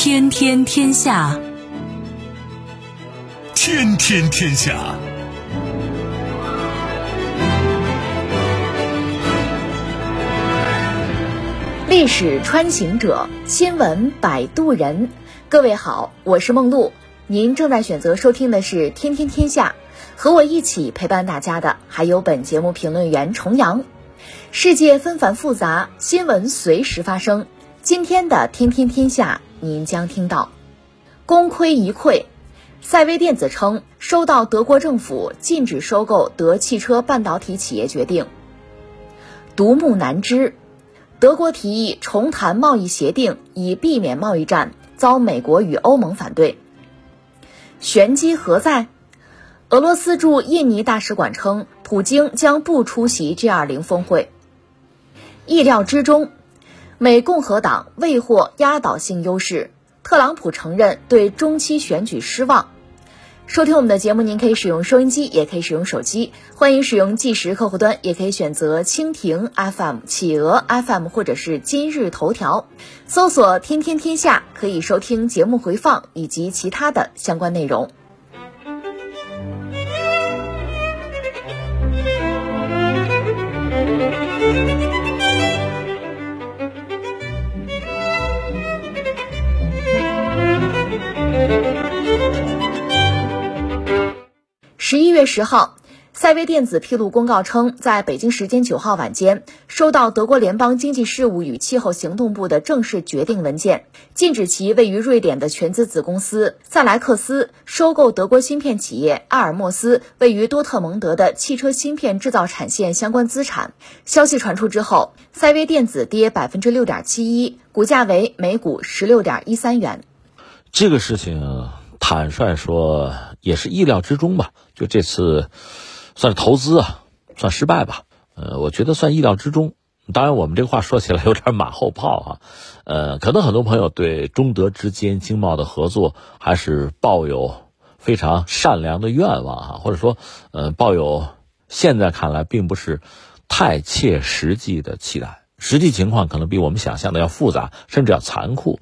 天天天下，天天天下。历史穿行者，新闻摆渡人。各位好，我是梦露。您正在选择收听的是《天天天下》，和我一起陪伴大家的还有本节目评论员重阳。世界纷繁复杂，新闻随时发生。今天的《天天天下》，您将听到：功亏一篑，赛威电子称收到德国政府禁止收购德汽车半导体企业决定；独木难支，德国提议重谈贸易协定以避免贸易战，遭美国与欧盟反对。玄机何在？俄罗斯驻印尼大使馆称，普京将不出席 G20 峰会。意料之中。美共和党未获压倒性优势，特朗普承认对中期选举失望。收听我们的节目，您可以使用收音机，也可以使用手机，欢迎使用计时客户端，也可以选择蜻蜓 FM、企鹅 FM 或者是今日头条，搜索“天天天下”可以收听节目回放以及其他的相关内容。月十号，赛威电子披露公告称，在北京时间九号晚间，收到德国联邦经济事务与气候行动部的正式决定文件，禁止其位于瑞典的全资子公司赛莱克斯收购德国芯片企业阿尔默斯位于多特蒙德的汽车芯片制造产线相关资产。消息传出之后，赛威电子跌百分之六点七一，股价为每股十六点一三元。这个事情。坦率说，也是意料之中吧。就这次，算是投资啊，算失败吧。呃，我觉得算意料之中。当然，我们这个话说起来有点马后炮哈。呃，可能很多朋友对中德之间经贸的合作还是抱有非常善良的愿望哈，或者说，呃，抱有现在看来并不是太切实际的期待。实际情况可能比我们想象的要复杂，甚至要残酷。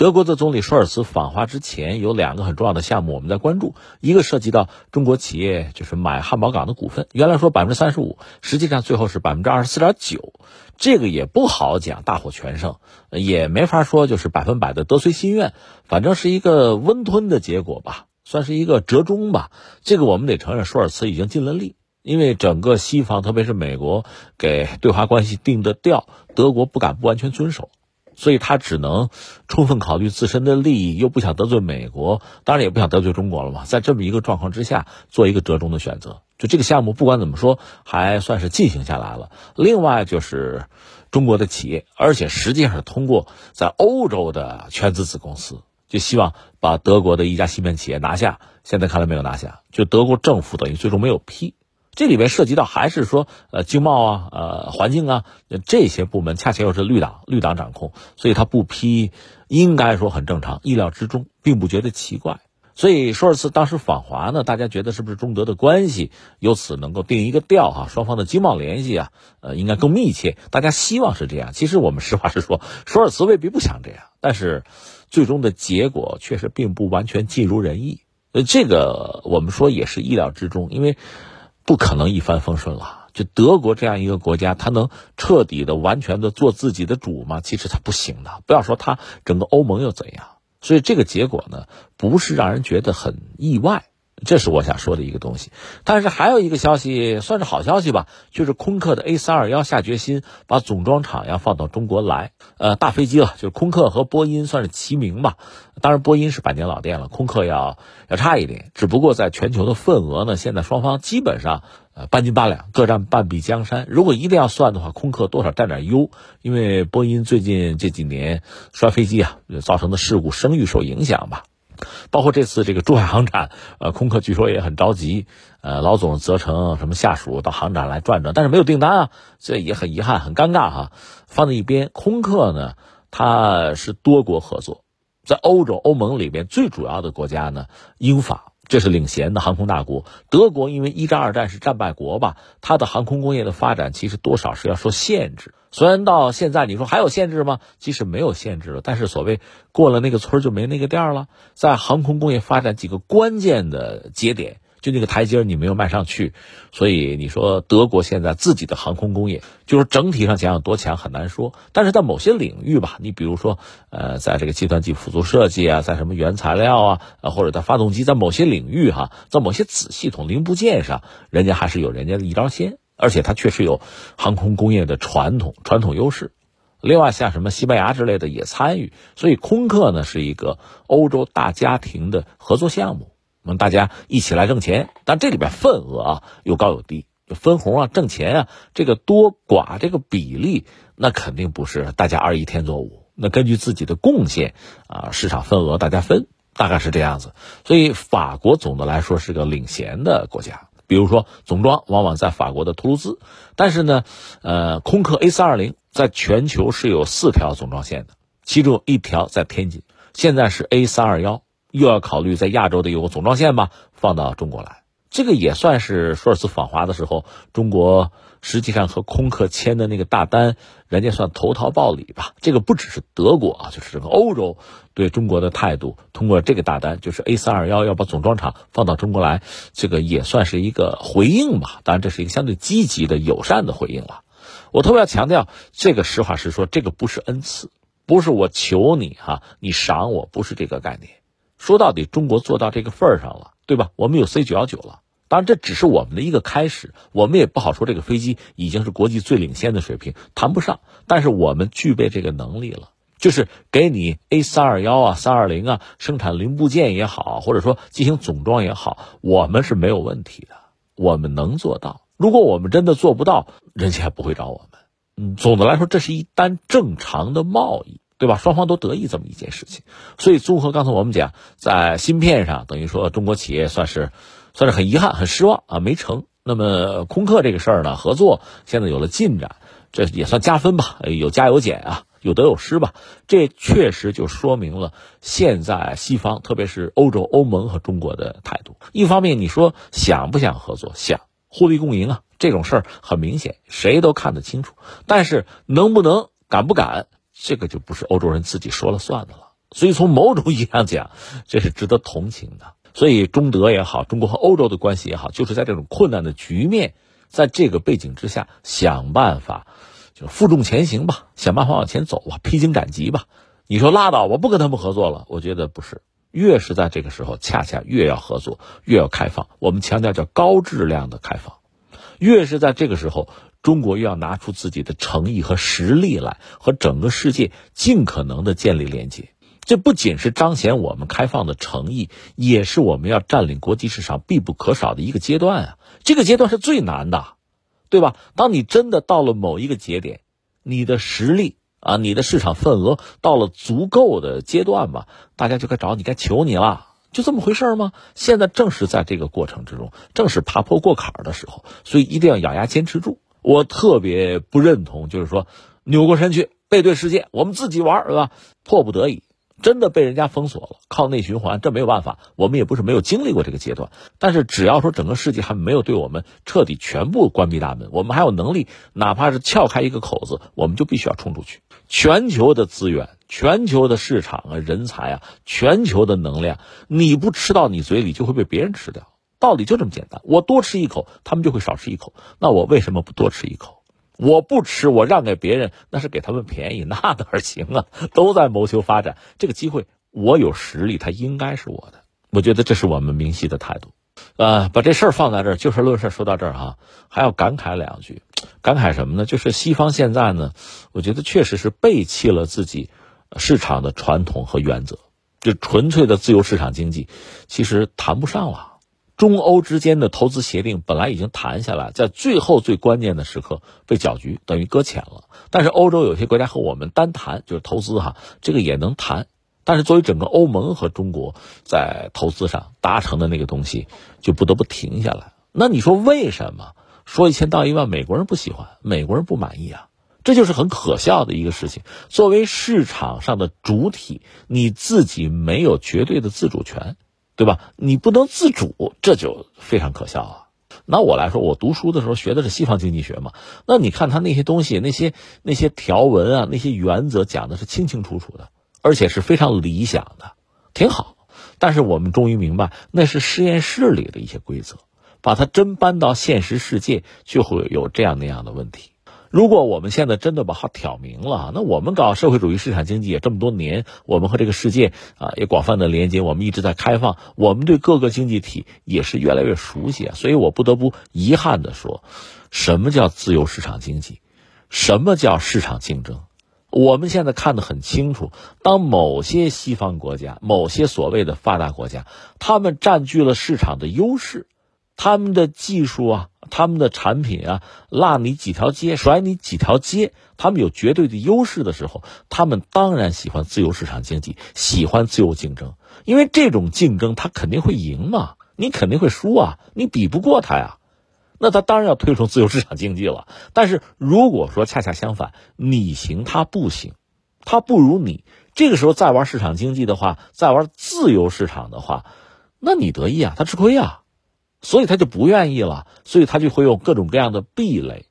德国的总理舒尔茨访华之前，有两个很重要的项目我们在关注，一个涉及到中国企业就是买汉堡港的股份，原来说百分之三十五，实际上最后是百分之二十四点九，这个也不好讲大获全胜，也没法说就是百分百的得随心愿，反正是一个温吞的结果吧，算是一个折中吧。这个我们得承认，舒尔茨已经尽了力，因为整个西方，特别是美国给对华关系定的调，德国不敢不完全遵守。所以他只能充分考虑自身的利益，又不想得罪美国，当然也不想得罪中国了嘛。在这么一个状况之下，做一个折中的选择。就这个项目，不管怎么说，还算是进行下来了。另外就是中国的企业，而且实际上是通过在欧洲的全资子公司，就希望把德国的一家芯片企业拿下。现在看来没有拿下，就德国政府等于最终没有批。这里面涉及到还是说，呃，经贸啊，呃，环境啊，这些部门恰恰又是绿党，绿党掌控，所以他不批，应该说很正常，意料之中，并不觉得奇怪。所以舒尔茨当时访华呢，大家觉得是不是中德的关系由此能够定一个调哈，双方的经贸联系啊，呃，应该更密切，大家希望是这样。其实我们实话实说，舒尔茨未必不想这样，但是最终的结果确实并不完全尽如人意。呃，这个我们说也是意料之中，因为。不可能一帆风顺了。就德国这样一个国家，它能彻底的、完全的做自己的主吗？其实它不行的。不要说它，整个欧盟又怎样？所以这个结果呢，不是让人觉得很意外。这是我想说的一个东西。但是还有一个消息，算是好消息吧，就是空客的 A 三二幺下决心把总装厂要放到中国来。呃，大飞机了，就是空客和波音算是齐名吧。当然，波音是百年老店了，空客要要差一点。只不过在全球的份额呢，现在双方基本上呃半斤八两，各占半壁江山。如果一定要算的话，空客多少占点优，因为波音最近这几年摔飞机啊造成的事故，声誉受影响吧。包括这次这个珠海航展，呃，空客据说也很着急，呃，老总责成什么下属到航展来转转，但是没有订单啊，这也很遗憾，很尴尬哈。放在一边，空客呢，它是多国合作。在欧洲欧盟里边最主要的国家呢，英法这是领先的航空大国。德国因为一战、二战是战败国吧，它的航空工业的发展其实多少是要受限制。虽然到现在你说还有限制吗？即使没有限制了，但是所谓过了那个村就没那个店了，在航空工业发展几个关键的节点。就那个台阶你没有迈上去，所以你说德国现在自己的航空工业，就是整体上讲有多强很难说。但是在某些领域吧，你比如说，呃，在这个计算机辅助设计啊，在什么原材料啊，或者在发动机，在某些领域哈，在某些子系统零部件上，人家还是有人家的一招鲜，而且它确实有航空工业的传统传统优势。另外，像什么西班牙之类的也参与，所以空客呢是一个欧洲大家庭的合作项目。我们大家一起来挣钱，但这里边份额啊有高有低，分红啊挣钱啊，这个多寡这个比例，那肯定不是大家二一天作五，那根据自己的贡献啊，市场份额大家分，大概是这样子。所以法国总的来说是个领先的国家，比如说总装往往在法国的图卢兹，但是呢，呃，空客 A 三二零在全球是有四条总装线的，其中一条在天津，现在是 A 三二幺。又要考虑在亚洲的有个总装线吧，放到中国来，这个也算是舒尔茨访华的时候，中国实际上和空客签的那个大单，人家算投桃报李吧。这个不只是德国啊，就是整个欧洲对中国的态度，通过这个大单，就是 A 三二幺要把总装厂放到中国来，这个也算是一个回应吧。当然，这是一个相对积极的、友善的回应了。我特别要强调，这个实话实说，这个不是恩赐，不是我求你哈，你赏我，不是这个概念。说到底，中国做到这个份儿上了，对吧？我们有 C 九幺九了，当然这只是我们的一个开始，我们也不好说这个飞机已经是国际最领先的水平，谈不上。但是我们具备这个能力了，就是给你 A 三二幺啊、三二零啊生产零部件也好，或者说进行总装也好，我们是没有问题的，我们能做到。如果我们真的做不到，人家也不会找我们。嗯，总的来说，这是一单正常的贸易。对吧？双方都得意这么一件事情，所以综合刚才我们讲，在芯片上，等于说中国企业算是算是很遗憾、很失望啊，没成。那么空客这个事儿呢，合作现在有了进展，这也算加分吧，有加有减啊，有得有失吧。这确实就说明了现在西方，特别是欧洲、欧盟和中国的态度。一方面，你说想不想合作？想，互利共赢啊，这种事儿很明显，谁都看得清楚。但是能不能、敢不敢？这个就不是欧洲人自己说了算的了，所以从某种意义上讲，这是值得同情的。所以中德也好，中国和欧洲的关系也好，就是在这种困难的局面，在这个背景之下，想办法就负重前行吧，想办法往前走吧，披荆斩棘吧。你说拉倒，我不跟他们合作了，我觉得不是。越是在这个时候，恰恰越要合作，越要开放。我们强调叫高质量的开放，越是在这个时候。中国又要拿出自己的诚意和实力来，和整个世界尽可能的建立连接。这不仅是彰显我们开放的诚意，也是我们要占领国际市场必不可少的一个阶段啊！这个阶段是最难的，对吧？当你真的到了某一个节点，你的实力啊，你的市场份额到了足够的阶段吧，大家就该找你，该求你了。就这么回事吗？现在正是在这个过程之中，正是爬坡过坎的时候，所以一定要咬牙坚持住。我特别不认同，就是说扭过身去背对世界，我们自己玩是吧？迫不得已，真的被人家封锁了，靠内循环，这没有办法。我们也不是没有经历过这个阶段，但是只要说整个世界还没有对我们彻底全部关闭大门，我们还有能力，哪怕是撬开一个口子，我们就必须要冲出去。全球的资源、全球的市场啊、人才啊、全球的能量，你不吃到你嘴里，就会被别人吃掉。道理就这么简单，我多吃一口，他们就会少吃一口。那我为什么不多吃一口？我不吃，我让给别人，那是给他们便宜，那哪行啊？都在谋求发展，这个机会我有实力，它应该是我的。我觉得这是我们明晰的态度。呃，把这事儿放在这儿，就事论事。说到这儿哈，还要感慨两句，感慨什么呢？就是西方现在呢，我觉得确实是背弃了自己市场的传统和原则，就纯粹的自由市场经济，其实谈不上了。中欧之间的投资协定本来已经谈下来，在最后最关键的时刻被搅局，等于搁浅了。但是欧洲有些国家和我们单谈，就是投资哈，这个也能谈。但是作为整个欧盟和中国在投资上达成的那个东西，就不得不停下来。那你说为什么？说一千道一万，美国人不喜欢，美国人不满意啊，这就是很可笑的一个事情。作为市场上的主体，你自己没有绝对的自主权。对吧？你不能自主，这就非常可笑啊。拿我来说，我读书的时候学的是西方经济学嘛，那你看他那些东西，那些那些条文啊，那些原则讲的是清清楚楚的，而且是非常理想的，挺好。但是我们终于明白，那是实验室里的一些规则，把它真搬到现实世界，就会有这样那样的问题。如果我们现在真的把它挑明了，那我们搞社会主义市场经济也这么多年，我们和这个世界啊也广泛的连接，我们一直在开放，我们对各个经济体也是越来越熟悉。所以我不得不遗憾的说，什么叫自由市场经济？什么叫市场竞争？我们现在看得很清楚，当某些西方国家、某些所谓的发达国家，他们占据了市场的优势，他们的技术啊。他们的产品啊，落你几条街，甩你几条街，他们有绝对的优势的时候，他们当然喜欢自由市场经济，喜欢自由竞争，因为这种竞争他肯定会赢嘛，你肯定会输啊，你比不过他呀，那他当然要推崇自由市场经济了。但是如果说恰恰相反，你行他不行，他不如你，这个时候再玩市场经济的话，再玩自由市场的话，那你得意啊，他吃亏啊。所以他就不愿意了，所以他就会用各种各样的壁垒，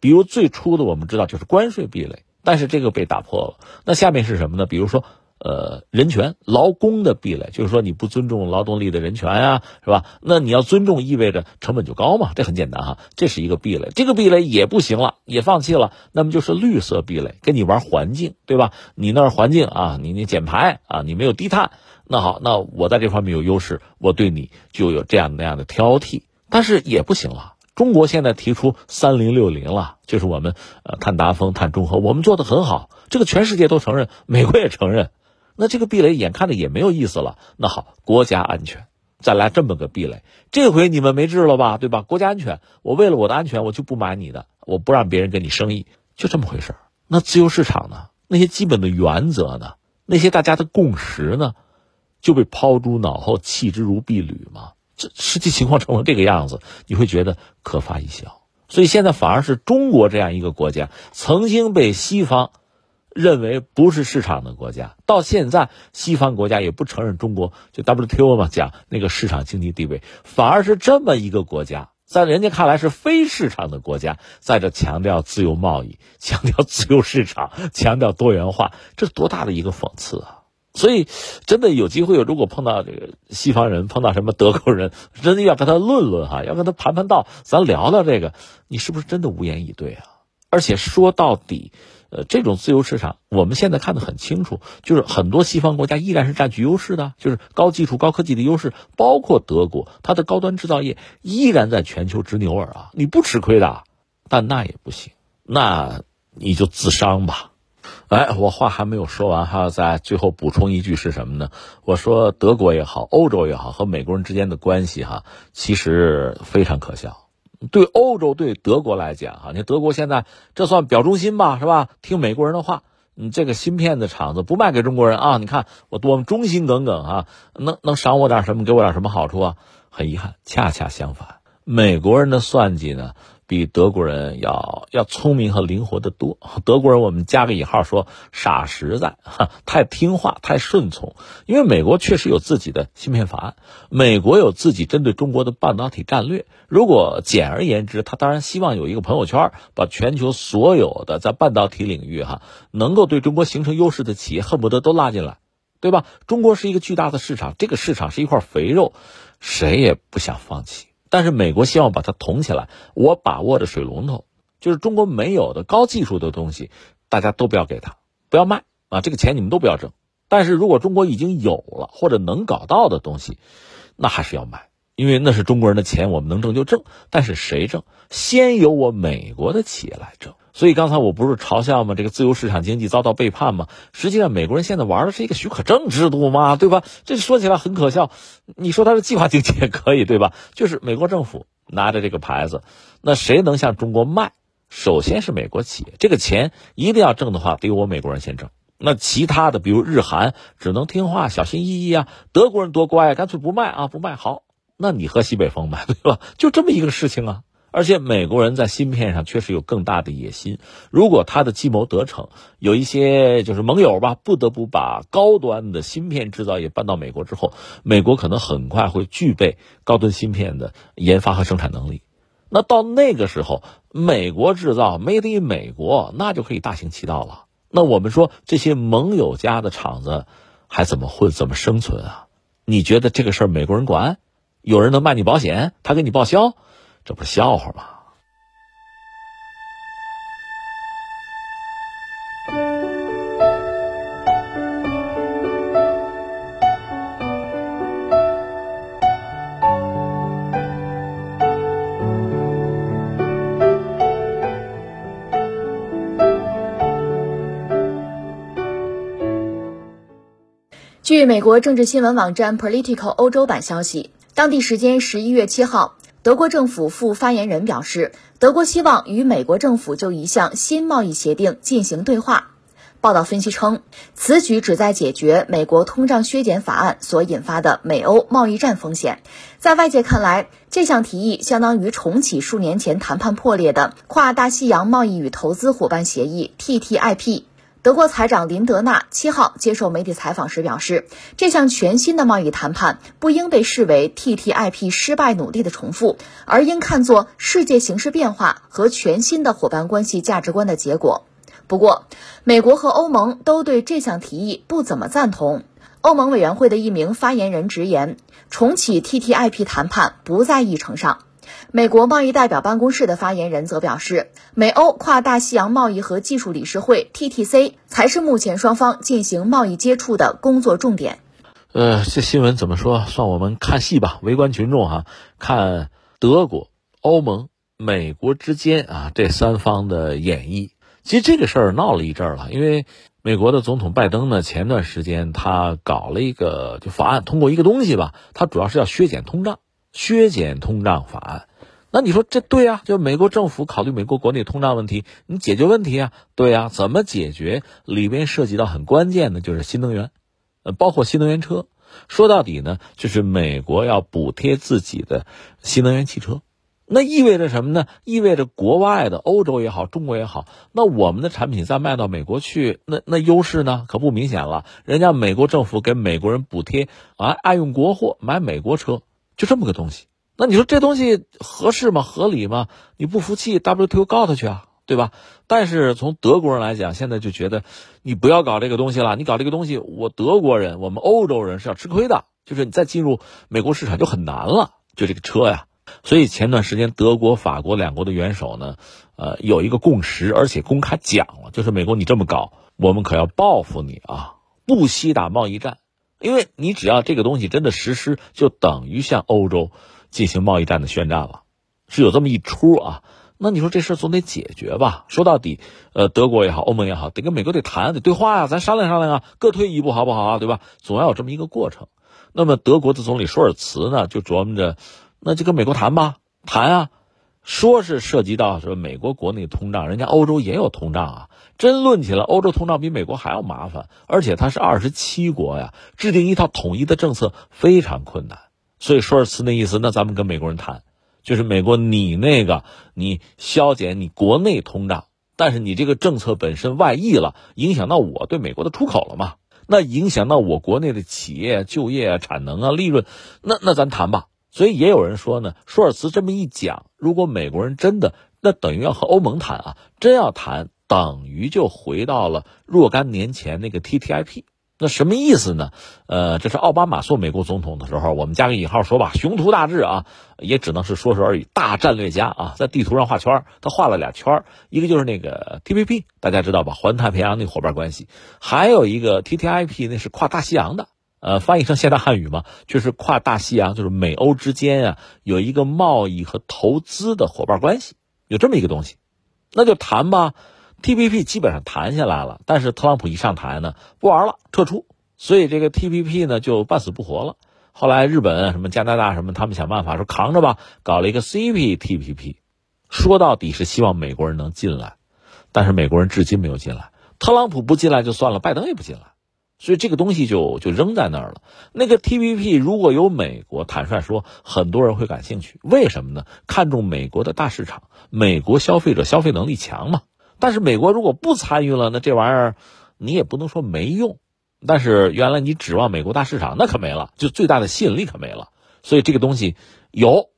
比如最初的我们知道就是关税壁垒，但是这个被打破了。那下面是什么呢？比如说，呃，人权、劳工的壁垒，就是说你不尊重劳动力的人权呀，是吧？那你要尊重，意味着成本就高嘛，这很简单哈，这是一个壁垒。这个壁垒也不行了，也放弃了，那么就是绿色壁垒，跟你玩环境，对吧？你那儿环境啊，你你减排啊，你没有低碳。那好，那我在这方面有优势，我对你就有这样那样的挑剔，但是也不行了。中国现在提出三零六零了，就是我们呃碳达峰、碳中和，我们做的很好，这个全世界都承认，美国也承认。那这个壁垒眼看着也没有意思了。那好，国家安全再来这么个壁垒，这回你们没治了吧？对吧？国家安全，我为了我的安全，我就不买你的，我不让别人跟你生意，就这么回事那自由市场呢？那些基本的原则呢？那些大家的共识呢？就被抛诸脑后，弃之如敝履吗？这实际情况成了这个样子，你会觉得可发一笑。所以现在反而是中国这样一个国家，曾经被西方认为不是市场的国家，到现在西方国家也不承认中国，就 WTO 嘛，讲那个市场经济地位，反而是这么一个国家，在人家看来是非市场的国家，在这强调自由贸易，强调自由市场，强调多元化，这多大的一个讽刺啊！所以，真的有机会，如果碰到这个西方人，碰到什么德国人，真的要跟他论论哈，要跟他盘盘道，咱聊聊这个，你是不是真的无言以对啊？而且说到底，呃，这种自由市场，我们现在看得很清楚，就是很多西方国家依然是占据优势的，就是高技术、高科技的优势，包括德国，它的高端制造业依然在全球执牛耳啊，你不吃亏的，但那也不行，那你就自伤吧。哎，我话还没有说完，还要在最后补充一句是什么呢？我说德国也好，欧洲也好，和美国人之间的关系哈，其实非常可笑。对欧洲、对德国来讲哈，你看德国现在这算表忠心吧，是吧？听美国人的话，你这个芯片的厂子不卖给中国人啊？你看我多么忠心耿耿啊！能能赏我点什么，给我点什么好处啊？很遗憾，恰恰相反，美国人的算计呢？比德国人要要聪明和灵活的多。德国人我们加个引号说傻实在，哈，太听话太顺从。因为美国确实有自己的芯片法案，美国有自己针对中国的半导体战略。如果简而言之，他当然希望有一个朋友圈，把全球所有的在半导体领域哈能够对中国形成优势的企业恨不得都拉进来，对吧？中国是一个巨大的市场，这个市场是一块肥肉，谁也不想放弃。但是美国希望把它捅起来，我把握着水龙头，就是中国没有的高技术的东西，大家都不要给他，不要卖啊，这个钱你们都不要挣。但是如果中国已经有了或者能搞到的东西，那还是要买，因为那是中国人的钱，我们能挣就挣。但是谁挣？先由我美国的企业来挣。所以刚才我不是嘲笑吗？这个自由市场经济遭到背叛吗？实际上，美国人现在玩的是一个许可证制度嘛，对吧？这说起来很可笑。你说它是计划经济也可以，对吧？就是美国政府拿着这个牌子，那谁能向中国卖？首先是美国企业，这个钱一定要挣的话，得我美国人先挣。那其他的，比如日韩，只能听话、小心翼翼啊。德国人多乖啊，干脆不卖啊，不卖好。那你喝西北风呗，对吧？就这么一个事情啊。而且美国人在芯片上确实有更大的野心。如果他的计谋得逞，有一些就是盟友吧，不得不把高端的芯片制造业搬到美国之后，美国可能很快会具备高端芯片的研发和生产能力。那到那个时候，美国制造 Made in 美国，那就可以大行其道了。那我们说这些盟友家的厂子还怎么混、怎么生存啊？你觉得这个事儿美国人管？有人能卖你保险？他给你报销？这不笑话吗？据美国政治新闻网站 Political 欧洲版消息，当地时间十一月七号。德国政府副发言人表示，德国希望与美国政府就一项新贸易协定进行对话。报道分析称，此举旨在解决美国通胀削减法案所引发的美欧贸易战风险。在外界看来，这项提议相当于重启数年前谈判破裂的跨大西洋贸易与投资伙伴协议 （TTIP）。德国财长林德纳七号接受媒体采访时表示，这项全新的贸易谈判不应被视为 TTIP 失败努力的重复，而应看作世界形势变化和全新的伙伴关系价值观的结果。不过，美国和欧盟都对这项提议不怎么赞同。欧盟委员会的一名发言人直言，重启 TTIP 谈判不在议程上。美国贸易代表办公室的发言人则表示，美欧跨大西洋贸易和技术理事会 （TTC） 才是目前双方进行贸易接触的工作重点。呃，这新闻怎么说？算我们看戏吧，围观群众哈，看德国、欧盟、美国之间啊这三方的演绎。其实这个事儿闹了一阵儿了，因为美国的总统拜登呢，前段时间他搞了一个就法案，通过一个东西吧，他主要是要削减通胀。削减通胀法案，那你说这对啊？就美国政府考虑美国国内通胀问题，你解决问题啊？对啊，怎么解决？里边涉及到很关键的，就是新能源，呃，包括新能源车。说到底呢，就是美国要补贴自己的新能源汽车，那意味着什么呢？意味着国外的欧洲也好，中国也好，那我们的产品再卖到美国去，那那优势呢？可不明显了。人家美国政府给美国人补贴啊，爱用国货，买美国车。就这么个东西，那你说这东西合适吗？合理吗？你不服气，WTO 告他去啊，对吧？但是从德国人来讲，现在就觉得你不要搞这个东西了。你搞这个东西，我德国人，我们欧洲人是要吃亏的。就是你再进入美国市场就很难了。就这个车呀，所以前段时间德国、法国两国的元首呢，呃，有一个共识，而且公开讲了，就是美国你这么搞，我们可要报复你啊，不惜打贸易战。因为你只要这个东西真的实施，就等于向欧洲进行贸易战的宣战了，是有这么一出啊。那你说这事总得解决吧？说到底，呃，德国也好，欧盟也好，得跟美国得谈，得对话呀，咱商量商量啊，各退一步好不好啊？对吧？总要有这么一个过程。那么德国的总理舒尔茨呢，就琢磨着，那就跟美国谈吧，谈啊。说是涉及到说美国国内通胀，人家欧洲也有通胀啊。真论起来，欧洲通胀比美国还要麻烦，而且它是二十七国呀，制定一套统一的政策非常困难。所以舒尔茨那意思，那咱们跟美国人谈，就是美国你那个你消减你国内通胀，但是你这个政策本身外溢了，影响到我对美国的出口了嘛？那影响到我国内的企业就业啊、产能啊、利润，那那咱谈吧。所以也有人说呢，舒尔茨这么一讲，如果美国人真的那等于要和欧盟谈啊，真要谈，等于就回到了若干年前那个 TTIP。那什么意思呢？呃，这是奥巴马做美国总统的时候，我们加个引号说吧，雄图大志啊，也只能是说说而已。大战略家啊，在地图上画圈，他画了俩圈，一个就是那个 TPP，大家知道吧？环太平洋那伙伴关系，还有一个 TTIP，那是跨大西洋的。呃，翻译成现代汉语嘛，就是跨大西洋，就是美欧之间啊，有一个贸易和投资的伙伴关系，有这么一个东西，那就谈吧。TPP 基本上谈下来了，但是特朗普一上台呢，不玩了，撤出，所以这个 TPP 呢就半死不活了。后来日本、什么加拿大什么，他们想办法说扛着吧，搞了一个 CPTPP，说到底是希望美国人能进来，但是美国人至今没有进来。特朗普不进来就算了，拜登也不进来。所以这个东西就就扔在那儿了。那个 TPP 如果有美国，坦率说，很多人会感兴趣。为什么呢？看重美国的大市场，美国消费者消费能力强嘛。但是美国如果不参与了，那这玩意儿你也不能说没用。但是原来你指望美国大市场，那可没了，就最大的吸引力可没了。所以这个东西有，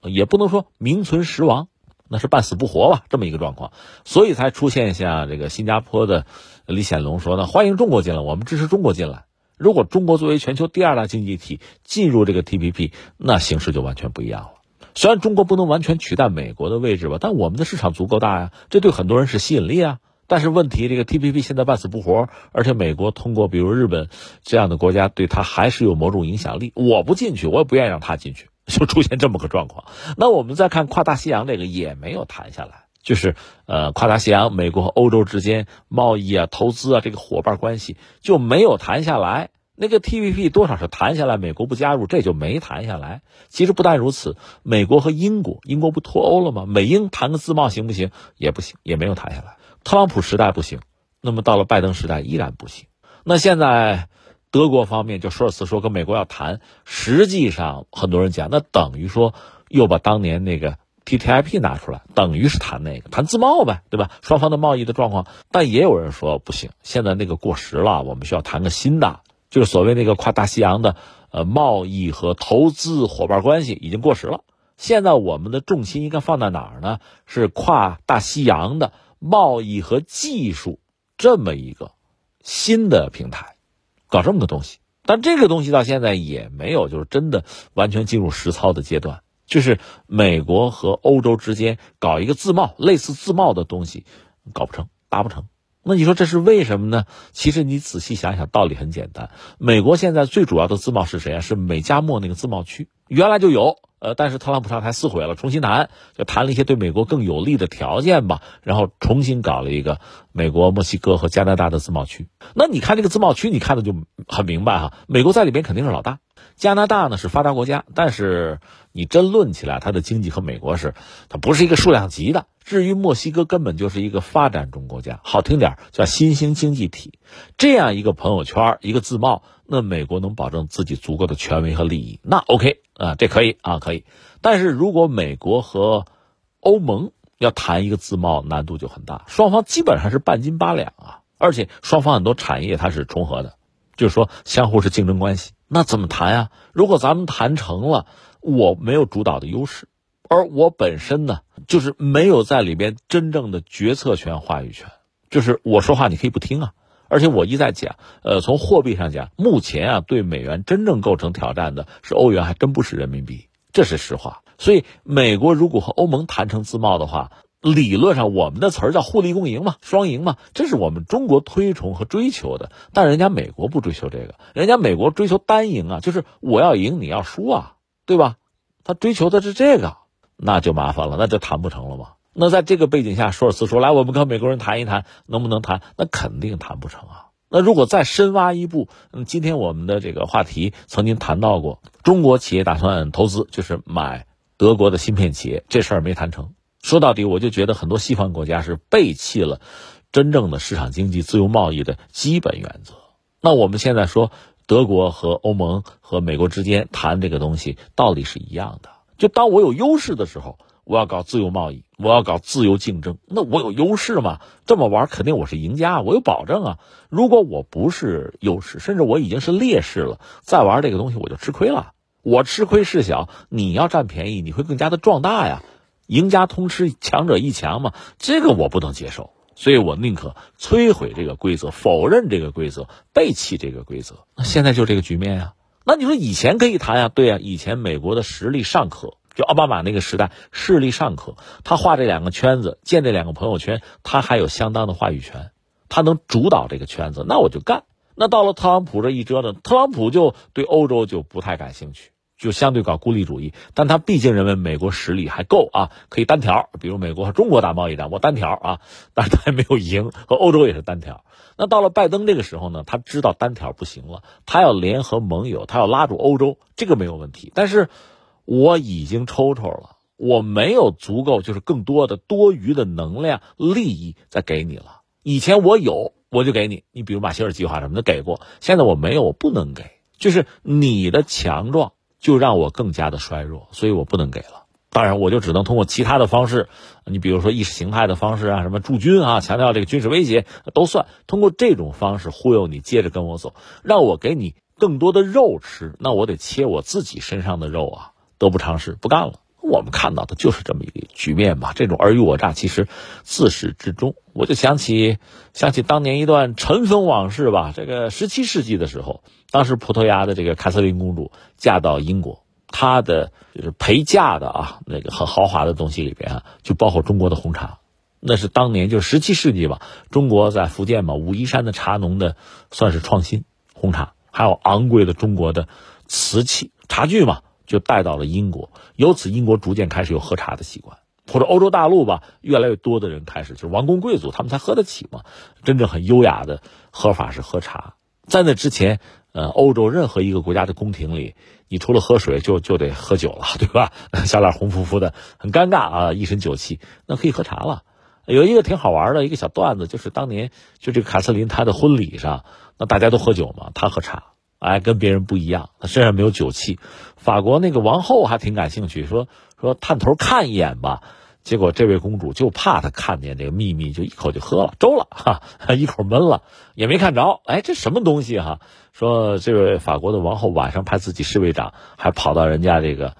也不能说名存实亡，那是半死不活吧，这么一个状况。所以才出现像这个新加坡的。李显龙说呢，欢迎中国进来，我们支持中国进来。如果中国作为全球第二大经济体进入这个 TPP，那形势就完全不一样了。虽然中国不能完全取代美国的位置吧，但我们的市场足够大呀，这对很多人是吸引力啊。但是问题，这个 TPP 现在半死不活，而且美国通过比如日本这样的国家对它还是有某种影响力。我不进去，我也不愿意让他进去，就出现这么个状况。那我们再看跨大西洋这个也没有谈下来。就是呃，跨大西洋，美国和欧洲之间贸易啊、投资啊，这个伙伴关系就没有谈下来。那个 TPP 多少是谈下来，美国不加入，这就没谈下来。其实不但如此，美国和英国，英国不脱欧了吗？美英谈个自贸行不行？也不行，也没有谈下来。特朗普时代不行，那么到了拜登时代依然不行。那现在德国方面就舒尔茨说跟美国要谈，实际上很多人讲，那等于说又把当年那个。TTIP 拿出来，等于是谈那个谈自贸呗，对吧？双方的贸易的状况，但也有人说不行，现在那个过时了，我们需要谈个新的，就是所谓那个跨大西洋的呃贸易和投资伙伴关系已经过时了。现在我们的重心应该放在哪儿呢？是跨大西洋的贸易和技术这么一个新的平台，搞这么个东西。但这个东西到现在也没有就是真的完全进入实操的阶段。就是美国和欧洲之间搞一个自贸，类似自贸的东西，搞不成，达不成。那你说这是为什么呢？其实你仔细想想，道理很简单。美国现在最主要的自贸是谁啊？是美加墨那个自贸区，原来就有。呃，但是特朗普上台撕毁了，重新谈，就谈了一些对美国更有利的条件吧，然后重新搞了一个美国、墨西哥和加拿大的自贸区。那你看这个自贸区，你看的就很明白哈，美国在里边肯定是老大，加拿大呢是发达国家，但是你真论起来，它的经济和美国是，它不是一个数量级的。至于墨西哥，根本就是一个发展中国家，好听点叫新兴经济体。这样一个朋友圈，一个自贸。那美国能保证自己足够的权威和利益，那 OK 啊，这可以啊，可以。但是如果美国和欧盟要谈一个自贸，难度就很大，双方基本上是半斤八两啊，而且双方很多产业它是重合的，就是说相互是竞争关系。那怎么谈呀？如果咱们谈成了，我没有主导的优势，而我本身呢，就是没有在里边真正的决策权、话语权，就是我说话你可以不听啊。而且我一再讲，呃，从货币上讲，目前啊，对美元真正构成挑战的是欧元，还真不是人民币，这是实话。所以，美国如果和欧盟谈成自贸的话，理论上我们的词儿叫互利共赢嘛，双赢嘛，这是我们中国推崇和追求的。但人家美国不追求这个，人家美国追求单赢啊，就是我要赢，你要输啊，对吧？他追求的是这个，那就麻烦了，那就谈不成了嘛。那在这个背景下，舒尔茨说：“来，我们跟美国人谈一谈，能不能谈？那肯定谈不成啊。那如果再深挖一步，嗯，今天我们的这个话题曾经谈到过，中国企业打算投资，就是买德国的芯片企业，这事儿没谈成。说到底，我就觉得很多西方国家是背弃了真正的市场经济、自由贸易的基本原则。那我们现在说，德国和欧盟和美国之间谈这个东西，道理是一样的。就当我有优势的时候。”我要搞自由贸易，我要搞自由竞争，那我有优势吗？这么玩肯定我是赢家，我有保证啊。如果我不是优势，甚至我已经是劣势了，再玩这个东西我就吃亏了。我吃亏事小，你要占便宜，你会更加的壮大呀。赢家通吃，强者一强嘛，这个我不能接受，所以我宁可摧毁这个规则，否认这个规则，背弃这个规则。那现在就这个局面呀。那你说以前可以谈呀？对呀，以前美国的实力尚可。就奥巴马那个时代，势力尚可，他画这两个圈子，建这两个朋友圈，他还有相当的话语权，他能主导这个圈子，那我就干。那到了特朗普这一折腾，特朗普就对欧洲就不太感兴趣，就相对搞孤立主义。但他毕竟认为美国实力还够啊，可以单挑，比如美国和中国打贸易战，我单挑啊，但是他还没有赢，和欧洲也是单挑。那到了拜登这个时候呢，他知道单挑不行了，他要联合盟友，他要拉住欧洲，这个没有问题。但是。我已经抽抽了，我没有足够，就是更多的多余的能量、利益再给你了。以前我有，我就给你。你比如马歇尔计划什么的给过，现在我没有，我不能给。就是你的强壮就让我更加的衰弱，所以我不能给了。当然，我就只能通过其他的方式，你比如说意识形态的方式啊，什么驻军啊，强调这个军事威胁都算。通过这种方式忽悠你接着跟我走，让我给你更多的肉吃，那我得切我自己身上的肉啊，得不偿失，不干了。我们看到的就是这么一个局面吧。这种尔虞我诈其实自始至终，我就想起想起当年一段尘封往事吧。这个十七世纪的时候，当时葡萄牙的这个凯瑟琳公主嫁到英国。她的就是陪嫁的啊，那个很豪华的东西里边啊，就包括中国的红茶，那是当年就十七世纪吧，中国在福建嘛，武夷山的茶农的算是创新红茶，还有昂贵的中国的瓷器茶具嘛，就带到了英国，由此英国逐渐开始有喝茶的习惯，或者欧洲大陆吧，越来越多的人开始就是王公贵族他们才喝得起嘛，真正很优雅的喝法是喝茶，在那之前。呃，欧洲任何一个国家的宫廷里，你除了喝水，就就得喝酒了，对吧？小脸红扑扑的，很尴尬啊，一身酒气。那可以喝茶了。有一个挺好玩的一个小段子，就是当年就这个卡瑟琳她的婚礼上，那大家都喝酒嘛，她喝茶，哎，跟别人不一样，她身上没有酒气。法国那个王后还挺感兴趣，说说探头看一眼吧。结果这位公主就怕他看见这个秘密，就一口就喝了，粥了哈，一口闷了，也没看着。哎，这什么东西哈？说这位法国的王后晚上派自己侍卫长，还跑到人家这个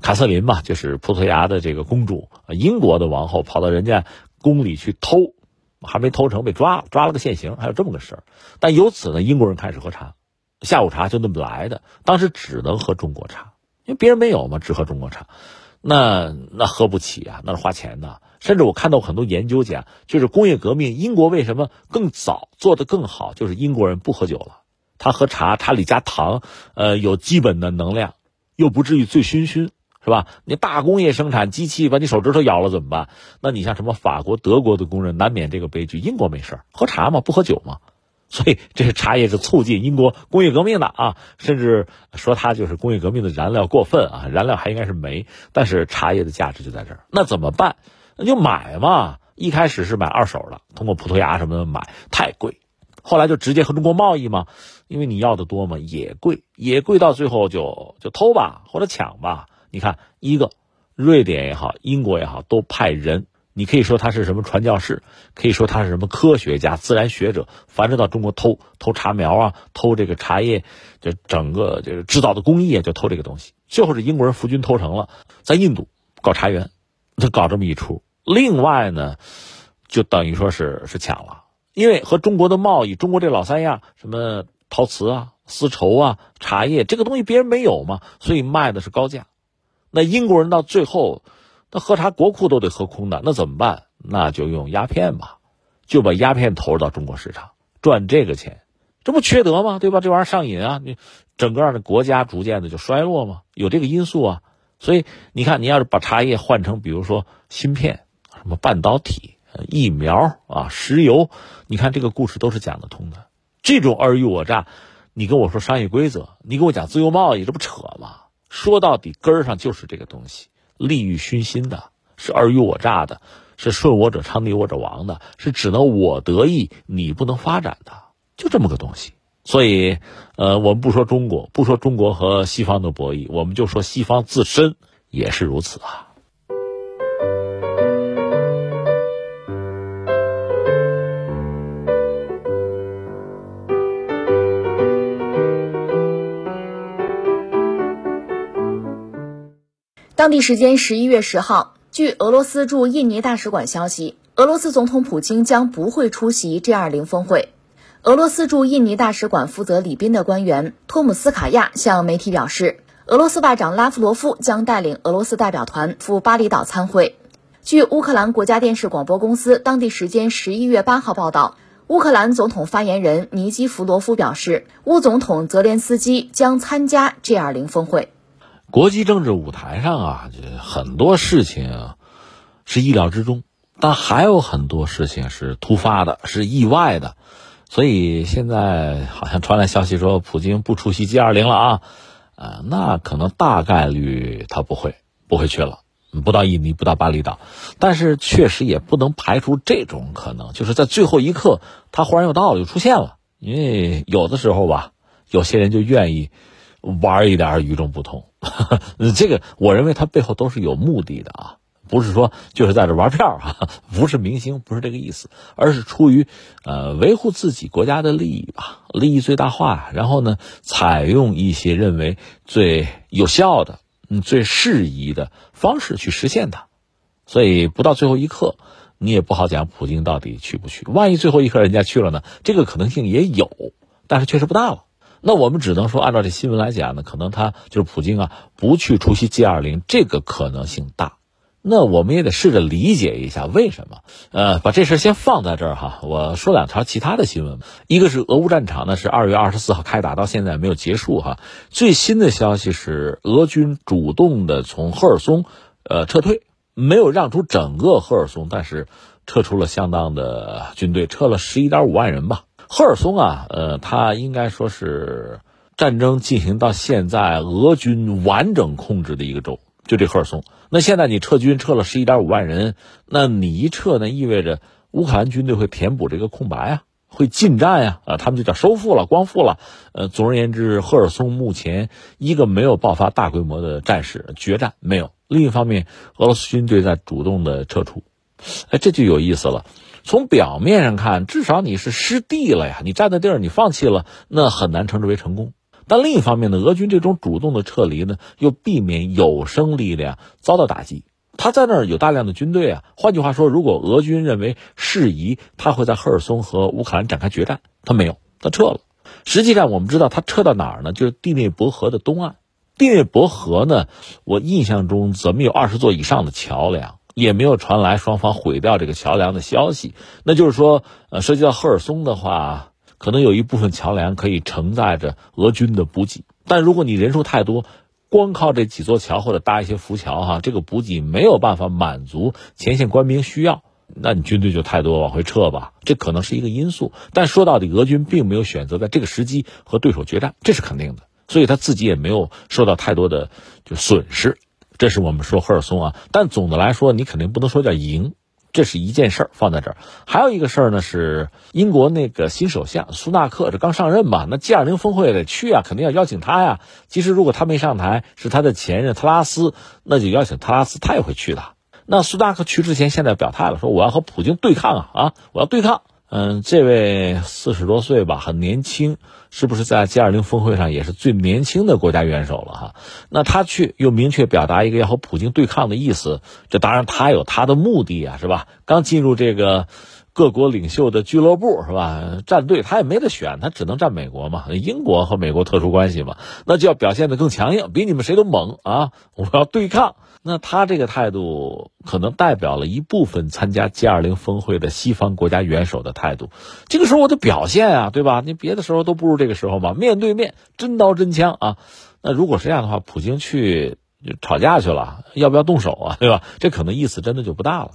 卡瑟琳嘛，就是葡萄牙的这个公主，英国的王后跑到人家宫里去偷，还没偷成被抓，抓了个现行，还有这么个事儿。但由此呢，英国人开始喝茶，下午茶就那么来的。当时只能喝中国茶，因为别人没有嘛，只喝中国茶。那那喝不起啊，那是花钱的。甚至我看到很多研究讲，就是工业革命，英国为什么更早做得更好，就是英国人不喝酒了，他喝茶，茶里加糖，呃，有基本的能量，又不至于醉醺醺，是吧？你大工业生产机器把你手指头咬了怎么办？那你像什么法国、德国的工人难免这个悲剧，英国没事喝茶嘛，不喝酒嘛。所以，这茶叶是促进英国工业革命的啊，甚至说它就是工业革命的燃料过分啊，燃料还应该是煤，但是茶叶的价值就在这儿。那怎么办？那就买嘛。一开始是买二手的，通过葡萄牙什么的买，太贵。后来就直接和中国贸易嘛，因为你要的多嘛，也贵，也贵到最后就就偷吧，或者抢吧。你看，一个瑞典也好，英国也好，都派人。你可以说他是什么传教士，可以说他是什么科学家、自然学者，凡是到中国偷偷茶苗啊，偷这个茶叶，就整个就是制造的工艺啊，就偷这个东西。最后是英国人伏军偷成了，在印度搞茶园，他搞这么一出。另外呢，就等于说是是抢了，因为和中国的贸易，中国这老三样，什么陶瓷啊、丝绸啊、茶叶，这个东西别人没有嘛，所以卖的是高价。那英国人到最后。那喝茶国库都得喝空的，那怎么办？那就用鸦片吧，就把鸦片投入到中国市场，赚这个钱，这不缺德吗？对吧？这玩意儿上瘾啊，你整个的国家逐渐的就衰落吗？有这个因素啊。所以你看，你要是把茶叶换成，比如说芯片、什么半导体、疫苗啊、石油，你看这个故事都是讲得通的。这种尔虞我诈，你跟我说商业规则，你跟我讲自由贸易，这不扯吗？说到底根儿上就是这个东西。利欲熏心的，是尔虞我诈的，是顺我者昌，逆我者亡的，是只能我得意，你不能发展的，就这么个东西。所以，呃，我们不说中国，不说中国和西方的博弈，我们就说西方自身也是如此啊。当地时间十一月十号，据俄罗斯驻印尼大使馆消息，俄罗斯总统普京将不会出席 G20 峰会。俄罗斯驻印尼大使馆负责礼宾的官员托姆斯卡亚向媒体表示，俄罗斯外长拉夫罗夫将带领俄罗斯代表团赴巴厘岛参会。据乌克兰国家电视广播公司当地时间十一月八号报道，乌克兰总统发言人尼基弗罗夫表示，乌总统泽连斯基将参加 G20 峰会。国际政治舞台上啊，这很多事情是意料之中，但还有很多事情是突发的，是意外的。所以现在好像传来消息说，普京不出席 G 二零了啊，呃，那可能大概率他不会不会去了。不到印尼，不到巴厘岛，但是确实也不能排除这种可能，就是在最后一刻他忽然又到了，又出现了。因为有的时候吧，有些人就愿意玩一点与众不同，这个我认为他背后都是有目的的啊。不是说就是在这玩票哈，不是明星，不是这个意思，而是出于呃维护自己国家的利益吧，利益最大化。然后呢，采用一些认为最有效的、嗯最适宜的方式去实现它。所以不到最后一刻，你也不好讲普京到底去不去。万一最后一刻人家去了呢？这个可能性也有，但是确实不大了。那我们只能说，按照这新闻来讲呢，可能他就是普京啊，不去出席 G 二零，这个可能性大。那我们也得试着理解一下为什么。呃，把这事先放在这儿哈。我说两条其他的新闻。一个是俄乌战场呢，是二月二十四号开打，到现在没有结束哈。最新的消息是，俄军主动的从赫尔松呃撤退，没有让出整个赫尔松，但是撤出了相当的军队，撤了十一点五万人吧。赫尔松啊，呃，它应该说是战争进行到现在俄军完整控制的一个州。就这赫尔松，那现在你撤军撤了十一点五万人，那你一撤呢，意味着乌克兰军队会填补这个空白啊，会进战呀，啊，他们就叫收复了、光复了。呃，总而言之，赫尔松目前一个没有爆发大规模的战事决战没有。另一方面，俄罗斯军队在主动的撤出，哎，这就有意思了。从表面上看，至少你是失地了呀，你占的地儿你放弃了，那很难称之为成功。但另一方面呢，俄军这种主动的撤离呢，又避免有生力量遭到打击。他在那儿有大量的军队啊。换句话说，如果俄军认为适宜，他会在赫尔松和乌克兰展开决战。他没有，他撤了。实际上，我们知道他撤到哪儿呢？就是第聂伯河的东岸。第聂伯河呢，我印象中怎么有二十座以上的桥梁，也没有传来双方毁掉这个桥梁的消息。那就是说，呃，涉及到赫尔松的话。可能有一部分桥梁可以承载着俄军的补给，但如果你人数太多，光靠这几座桥或者搭一些浮桥，哈，这个补给没有办法满足前线官兵需要，那你军队就太多，往回撤吧，这可能是一个因素。但说到底，俄军并没有选择在这个时机和对手决战，这是肯定的，所以他自己也没有受到太多的就损失。这是我们说赫尔松啊，但总的来说，你肯定不能说叫赢。这是一件事儿，放在这儿。还有一个事儿呢，是英国那个新首相苏纳克，这刚上任吧，那 G 二零峰会得去啊，肯定要邀请他呀。其实如果他没上台，是他的前任特拉斯，那就邀请特拉斯，他也会去的。那苏纳克去之前，现在表态了，说我要和普京对抗啊啊，我要对抗。嗯，这位四十多岁吧，很年轻，是不是在 G20 峰会上也是最年轻的国家元首了哈？那他去又明确表达一个要和普京对抗的意思，这当然他有他的目的啊，是吧？刚进入这个各国领袖的俱乐部是吧？站队他也没得选，他只能站美国嘛，英国和美国特殊关系嘛，那就要表现的更强硬，比你们谁都猛啊！我要对抗。那他这个态度可能代表了一部分参加 G20 峰会的西方国家元首的态度。这个时候我得表现啊，对吧？你别的时候都不如这个时候嘛，面对面，真刀真枪啊。那如果是这样的话，普京去吵架去了，要不要动手啊？对吧？这可能意思真的就不大了。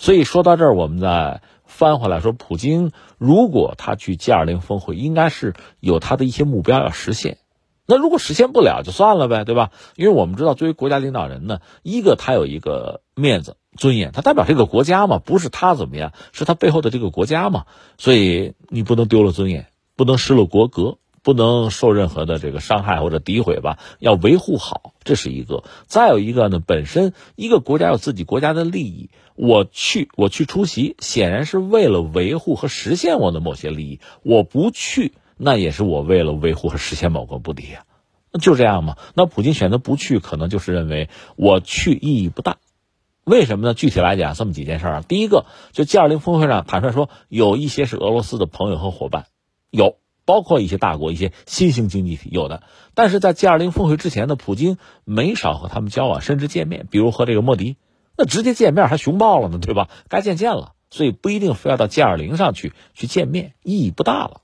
所以说到这儿，我们再翻回来说，普京如果他去 G20 峰会，应该是有他的一些目标要实现。那如果实现不了就算了呗，对吧？因为我们知道，作为国家领导人呢，一个他有一个面子、尊严，他代表这个国家嘛，不是他怎么样，是他背后的这个国家嘛，所以你不能丢了尊严，不能失了国格，不能受任何的这个伤害或者诋毁吧，要维护好，这是一个。再有一个呢，本身一个国家有自己国家的利益，我去我去出席，显然是为了维护和实现我的某些利益，我不去。那也是我为了维护和实现某个目的呀，就这样嘛。那普京选择不去，可能就是认为我去意义不大。为什么呢？具体来讲，这么几件事儿啊。第一个，就 G20 峰会上坦率说，有一些是俄罗斯的朋友和伙伴，有包括一些大国、一些新兴经济体有的。但是在 G20 峰会之前呢，普京没少和他们交往，甚至见面，比如和这个莫迪，那直接见面还熊抱了呢，对吧？该见见了，所以不一定非要到 G20 上去去见面，意义不大了。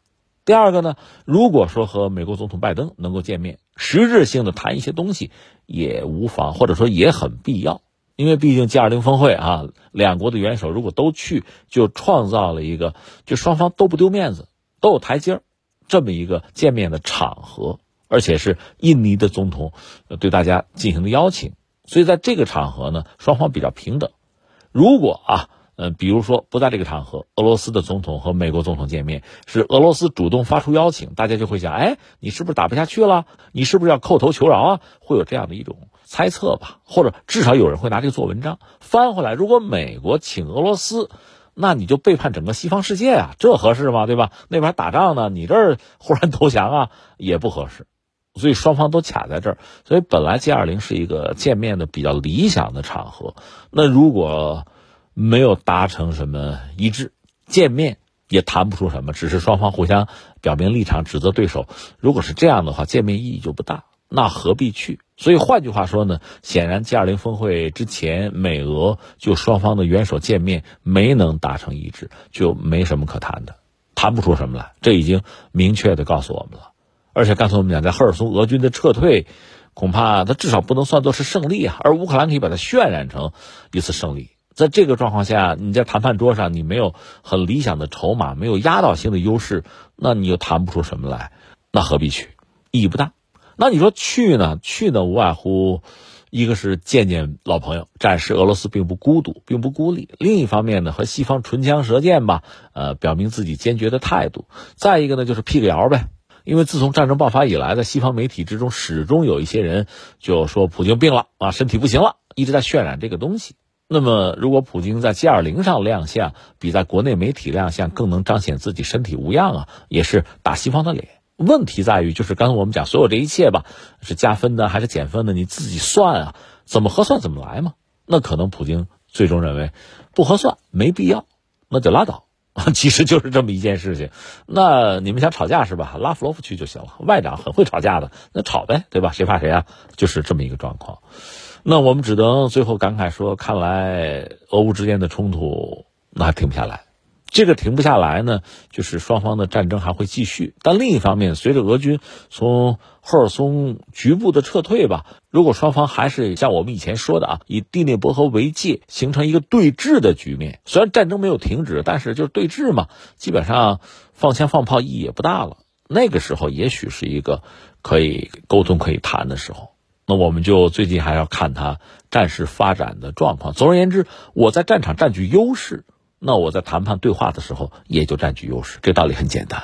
第二个呢，如果说和美国总统拜登能够见面，实质性的谈一些东西也无妨，或者说也很必要，因为毕竟 G20 峰会啊，两国的元首如果都去，就创造了一个就双方都不丢面子，都有台阶儿，这么一个见面的场合，而且是印尼的总统对大家进行的邀请，所以在这个场合呢，双方比较平等。如果啊，呃，比如说不在这个场合，俄罗斯的总统和美国总统见面，是俄罗斯主动发出邀请，大家就会想，哎，你是不是打不下去了？你是不是要叩头求饶啊？会有这样的一种猜测吧，或者至少有人会拿这个做文章。翻回来，如果美国请俄罗斯，那你就背叛整个西方世界啊，这合适吗？对吧？那边打仗呢，你这儿忽然投降啊，也不合适。所以双方都卡在这儿，所以本来 G 二零是一个见面的比较理想的场合。那如果没有达成什么一致，见面也谈不出什么，只是双方互相表明立场，指责对手。如果是这样的话，见面意义就不大，那何必去？所以换句话说呢，显然 G 二零峰会之前，美俄就双方的元首见面没能达成一致，就没什么可谈的，谈不出什么来。这已经明确的告诉我们了。而且刚才我们讲，在赫尔松俄军的撤退，恐怕他至少不能算作是胜利啊。而乌克兰可以把它渲染成一次胜利。在这个状况下，你在谈判桌上你没有很理想的筹码，没有压倒性的优势，那你又谈不出什么来，那何必去？意义不大。那你说去呢？去呢，无外乎一个是见见老朋友，展示俄罗斯并不孤独，并不孤立；另一方面呢，和西方唇枪舌剑吧，呃，表明自己坚决的态度。再一个呢，就是辟个谣呗。因为自从战争爆发以来，在西方媒体之中，始终有一些人就说普京病了啊，身体不行了，一直在渲染这个东西。那么，如果普京在 G20 上亮相，比在国内媒体亮相更能彰显自己身体无恙啊，也是打西方的脸。问题在于，就是刚才我们讲所有这一切吧，是加分的还是减分的，你自己算啊，怎么合算怎么来嘛。那可能普京最终认为不合算，没必要，那就拉倒。其实就是这么一件事情，那你们想吵架是吧？拉夫罗夫去就行了。外长很会吵架的，那吵呗，对吧？谁怕谁啊？就是这么一个状况。那我们只能最后感慨说，看来俄乌之间的冲突那还停不下来。这个停不下来呢，就是双方的战争还会继续。但另一方面，随着俄军从赫尔松局部的撤退吧，如果双方还是像我们以前说的啊，以第聂伯河为界，形成一个对峙的局面，虽然战争没有停止，但是就是对峙嘛，基本上放枪放炮意义也不大了。那个时候也许是一个可以沟通、可以谈的时候。那我们就最近还要看他战事发展的状况。总而言之，我在战场占据优势。那我在谈判对话的时候也就占据优势，这道理很简单。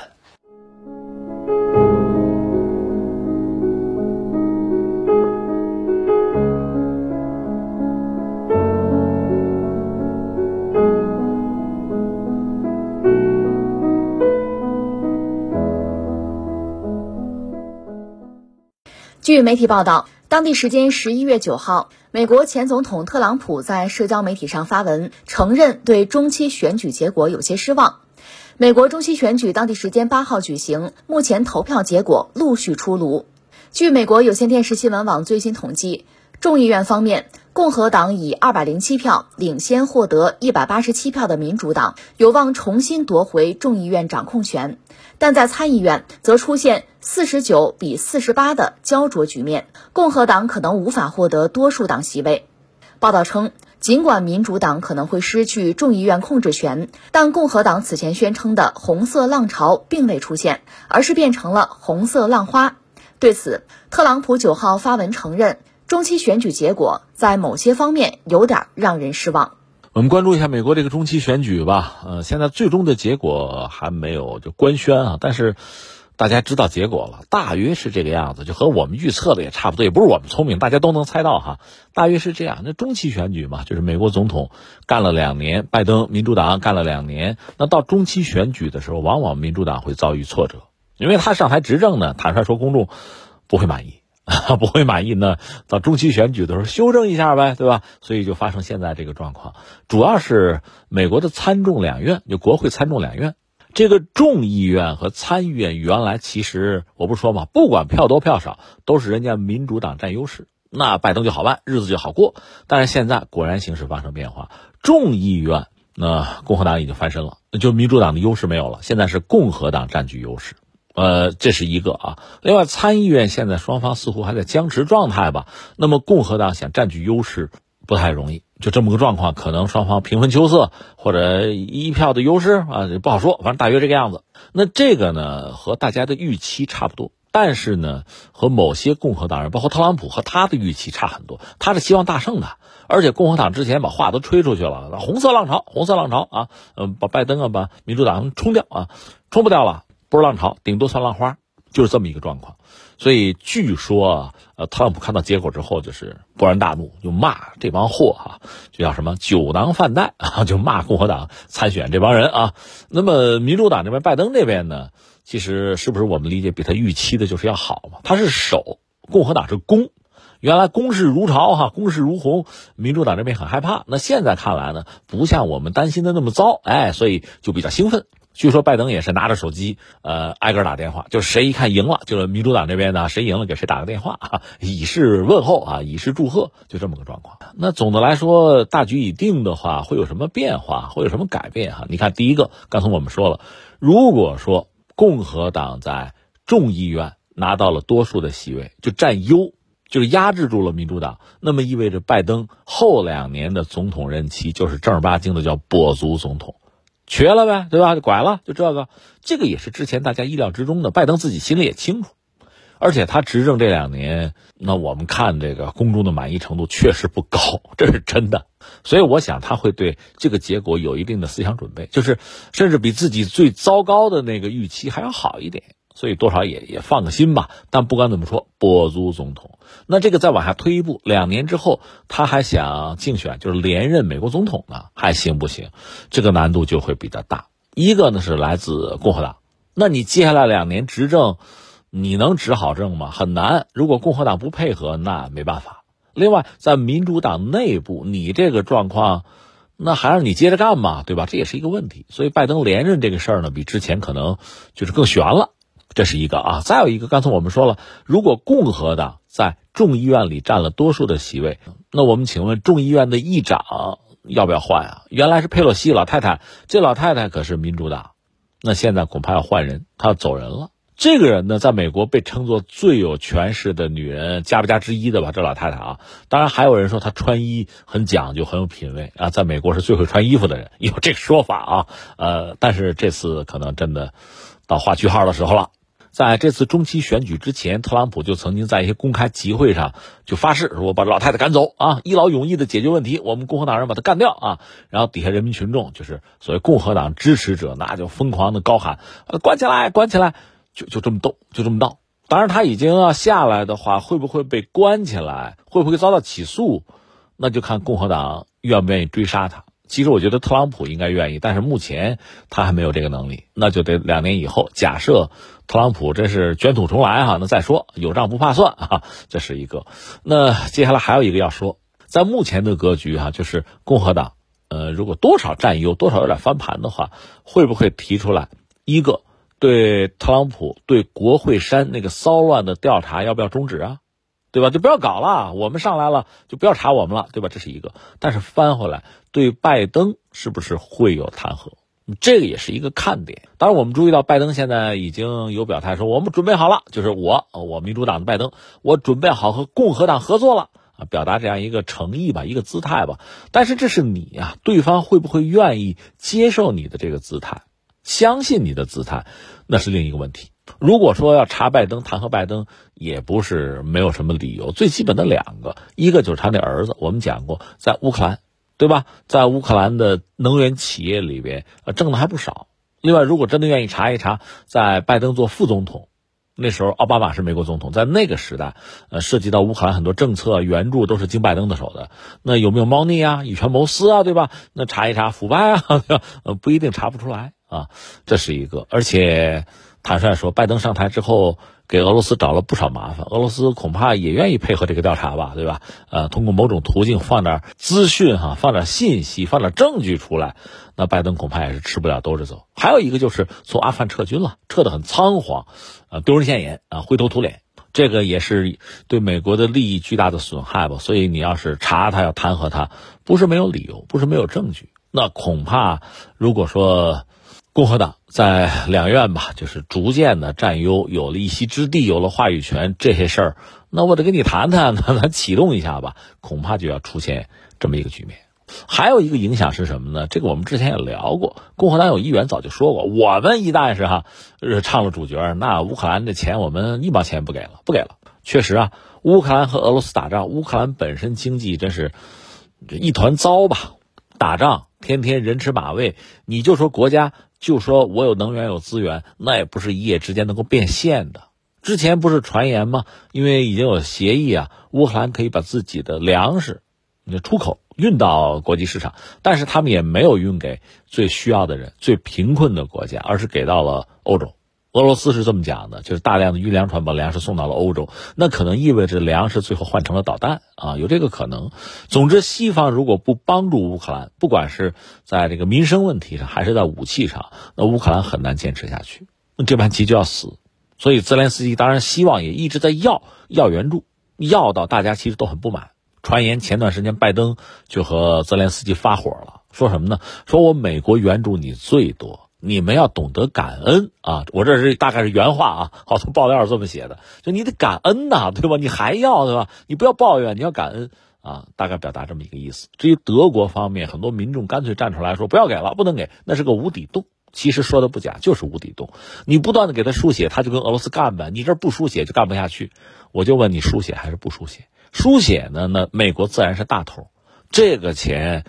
据媒体报道。当地时间十一月九号，美国前总统特朗普在社交媒体上发文，承认对中期选举结果有些失望。美国中期选举当地时间八号举行，目前投票结果陆续出炉。据美国有线电视新闻网最新统计，众议院方面，共和党以二百零七票领先获得一百八十七票的民主党，有望重新夺回众议院掌控权。但在参议院则出现四十九比四十八的焦灼局面，共和党可能无法获得多数党席位。报道称，尽管民主党可能会失去众议院控制权，但共和党此前宣称的“红色浪潮”并未出现，而是变成了“红色浪花”。对此，特朗普九号发文承认，中期选举结果在某些方面有点让人失望。我们关注一下美国这个中期选举吧。呃，现在最终的结果还没有就官宣啊，但是大家知道结果了，大约是这个样子，就和我们预测的也差不多，也不是我们聪明，大家都能猜到哈。大约是这样。那中期选举嘛，就是美国总统干了两年，拜登民主党干了两年，那到中期选举的时候，往往民主党会遭遇挫折，因为他上台执政呢，坦率说，公众不会满意。不会满意呢，到中期选举的时候修正一下呗，对吧？所以就发生现在这个状况，主要是美国的参众两院，就国会参众两院，这个众议院和参议院原来其实我不是说嘛，不管票多票少，都是人家民主党占优势，那拜登就好办，日子就好过。但是现在果然形势发生变化，众议院那共和党已经翻身了，就民主党的优势没有了，现在是共和党占据优势。呃，这是一个啊。另外，参议院现在双方似乎还在僵持状态吧？那么，共和党想占据优势不太容易，就这么个状况，可能双方平分秋色或者一票的优势啊，不好说。反正大约这个样子。那这个呢，和大家的预期差不多。但是呢，和某些共和党人，包括特朗普和他的预期差很多。他是希望大胜的，而且共和党之前把话都吹出去了，红色浪潮，红色浪潮啊，嗯，把拜登啊，把民主党冲掉啊，冲不掉了，不是浪潮，顶多算浪花，就是这么一个状况。所以据说，呃，特朗普看到结果之后就是勃然大怒，就骂这帮货哈，就叫什么酒囊饭袋啊，就骂共和党参选这帮人啊。那么民主党这边，拜登这边呢？其实是不是我们理解比他预期的就是要好嘛？他是守，共和党是攻，原来攻势如潮哈，攻势如虹，民主党这边很害怕。那现在看来呢，不像我们担心的那么糟，哎，所以就比较兴奋。据说拜登也是拿着手机，呃，挨个打电话，就是谁一看赢了，就是民主党这边呢，谁赢了给谁打个电话，以示问候啊，以示祝贺，就这么个状况。那总的来说，大局已定的话，会有什么变化，会有什么改变哈？你看，第一个，刚才我们说了，如果说。共和党在众议院拿到了多数的席位，就占优，就是压制住了民主党。那么意味着拜登后两年的总统任期就是正儿八经的叫跛足总统，瘸了呗，对吧？就拐了，就这个，这个也是之前大家意料之中的。拜登自己心里也清楚。而且他执政这两年，那我们看这个公众的满意程度确实不高，这是真的。所以我想他会对这个结果有一定的思想准备，就是甚至比自己最糟糕的那个预期还要好一点。所以多少也也放个心吧。但不管怎么说，跛足总统，那这个再往下推一步，两年之后他还想竞选，就是连任美国总统呢，还行不行？这个难度就会比较大。一个呢是来自共和党，那你接下来两年执政。你能执好政吗？很难。如果共和党不配合，那没办法。另外，在民主党内部，你这个状况，那还让你接着干嘛？对吧？这也是一个问题。所以，拜登连任这个事儿呢，比之前可能就是更悬了。这是一个啊。再有一个，刚才我们说了，如果共和党在众议院里占了多数的席位，那我们请问众议院的议长要不要换啊？原来是佩洛西老太太，这老太太可是民主党，那现在恐怕要换人，她要走人了。这个人呢，在美国被称作最有权势的女人，加不加之一的吧？这老太太啊，当然还有人说她穿衣很讲究，很有品位啊，在美国是最会穿衣服的人，有这个说法啊。呃，但是这次可能真的到画句号的时候了。在这次中期选举之前，特朗普就曾经在一些公开集会上就发誓说：“把老太太赶走啊，一劳永逸的解决问题，我们共和党人把她干掉啊。”然后底下人民群众就是所谓共和党支持者，那就疯狂的高喊：“关起来，关起来！”就就这么斗，就这么闹。当然，他已经要下来的话，会不会被关起来？会不会遭到起诉？那就看共和党愿不愿意追杀他。其实，我觉得特朗普应该愿意，但是目前他还没有这个能力。那就得两年以后，假设特朗普真是卷土重来哈，那再说，有账不怕算啊，这是一个。那接下来还有一个要说，在目前的格局哈，就是共和党，呃，如果多少占优，多少有点翻盘的话，会不会提出来一个？对特朗普对国会山那个骚乱的调查要不要终止啊？对吧？就不要搞了，我们上来了就不要查我们了，对吧？这是一个。但是翻回来，对拜登是不是会有弹劾？这个也是一个看点。当然，我们注意到拜登现在已经有表态说，我们准备好了，就是我，我民主党的拜登，我准备好和共和党合作了啊，表达这样一个诚意吧，一个姿态吧。但是这是你呀，对方会不会愿意接受你的这个姿态？相信你的姿态，那是另一个问题。如果说要查拜登、弹劾拜登，也不是没有什么理由。最基本的两个，一个就是他那儿子，我们讲过，在乌克兰，对吧？在乌克兰的能源企业里边，呃，挣的还不少。另外，如果真的愿意查一查，在拜登做副总统，那时候奥巴马是美国总统，在那个时代，呃，涉及到乌克兰很多政策援助都是经拜登的手的，那有没有猫腻啊、以权谋私啊，对吧？那查一查腐败啊，呃，不一定查不出来。啊，这是一个，而且坦率说，拜登上台之后给俄罗斯找了不少麻烦，俄罗斯恐怕也愿意配合这个调查吧，对吧？呃，通过某种途径放点资讯哈，放点信息，放点证据出来，那拜登恐怕也是吃不了兜着走。还有一个就是从阿富汗撤军了，撤得很仓皇，呃，丢人现眼啊，灰头土脸，这个也是对美国的利益巨大的损害吧。所以你要是查他，要弹劾他，不是没有理由，不是没有证据，那恐怕如果说。共和党在两院吧，就是逐渐的占优，有了一席之地，有了话语权，这些事儿，那我得跟你谈谈，那 咱启动一下吧，恐怕就要出现这么一个局面。还有一个影响是什么呢？这个我们之前也聊过，共和党有议员早就说过，我们一旦是哈，呃，唱了主角，那乌克兰的钱我们一毛钱不给了，不给了。确实啊，乌克兰和俄罗斯打仗，乌克兰本身经济真是一团糟吧，打仗天天人吃马喂，你就说国家就说我有能源有资源，那也不是一夜之间能够变现的。之前不是传言吗？因为已经有协议啊，乌克兰可以把自己的粮食，你出口运到国际市场，但是他们也没有运给最需要的人、最贫困的国家，而是给到了欧洲。俄罗斯是这么讲的，就是大量的运粮船把粮食送到了欧洲，那可能意味着粮食最后换成了导弹啊，有这个可能。总之，西方如果不帮助乌克兰，不管是在这个民生问题上，还是在武器上，那乌克兰很难坚持下去，那这盘棋就要死。所以泽连斯基当然希望，也一直在要要援助，要到大家其实都很不满。传言前段时间拜登就和泽连斯基发火了，说什么呢？说我美国援助你最多，你们要懂得感恩啊！我这是大概是原话啊，好多爆料是这么写的，就你得感恩呐，对吧？你还要对吧？你不要抱怨，你要感恩啊！大概表达这么一个意思。至于德国方面，很多民众干脆站出来说不要给了，不能给，那是个无底洞。其实说的不假，就是无底洞。你不断的给他输血，他就跟俄罗斯干呗。你这不输血就干不下去。我就问你，输血还是不输血？输血呢？那美国自然是大头。这个钱，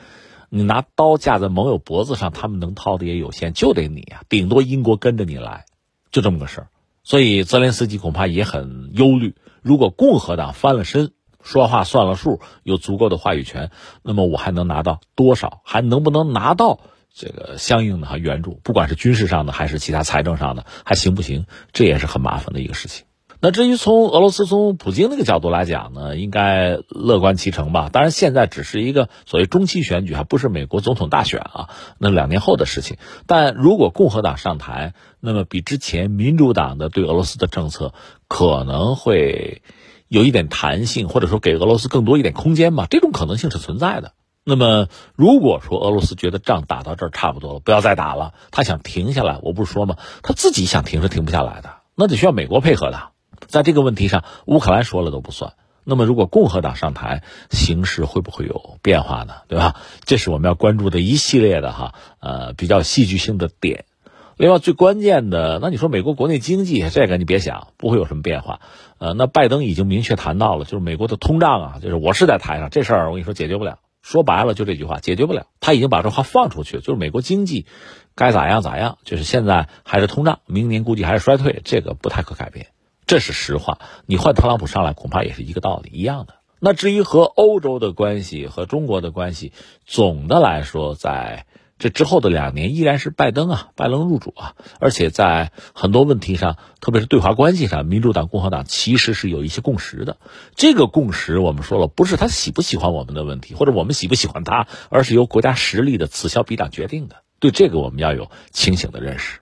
你拿刀架在盟友脖子上，他们能掏的也有限，就得你啊。顶多英国跟着你来，就这么个事儿。所以泽连斯基恐怕也很忧虑。如果共和党翻了身，说话算了数，有足够的话语权，那么我还能拿到多少？还能不能拿到？这个相应的哈援助，不管是军事上的还是其他财政上的，还行不行？这也是很麻烦的一个事情。那至于从俄罗斯从普京那个角度来讲呢，应该乐观其成吧。当然，现在只是一个所谓中期选举，还不是美国总统大选啊，那两年后的事情。但如果共和党上台，那么比之前民主党的对俄罗斯的政策可能会有一点弹性，或者说给俄罗斯更多一点空间吧，这种可能性是存在的。那么，如果说俄罗斯觉得仗打到这儿差不多了，不要再打了，他想停下来，我不是说吗？他自己想停是停不下来的，那得需要美国配合的。在这个问题上，乌克兰说了都不算。那么，如果共和党上台，形势会不会有变化呢？对吧？这是我们要关注的一系列的哈，呃，比较戏剧性的点。另外，最关键的，那你说美国国内经济这个你别想，不会有什么变化。呃，那拜登已经明确谈到了，就是美国的通胀啊，就是我是在台上，这事儿我跟你说解决不了。说白了就这句话，解决不了。他已经把这话放出去，就是美国经济该咋样咋样，就是现在还是通胀，明年估计还是衰退，这个不太可改变，这是实话。你换特朗普上来，恐怕也是一个道理，一样的。那至于和欧洲的关系和中国的关系，总的来说在。这之后的两年依然是拜登啊，拜登入主啊，而且在很多问题上，特别是对华关系上，民主党、共和党其实是有一些共识的。这个共识我们说了，不是他喜不喜欢我们的问题，或者我们喜不喜欢他，而是由国家实力的此消彼长决定的。对这个，我们要有清醒的认识。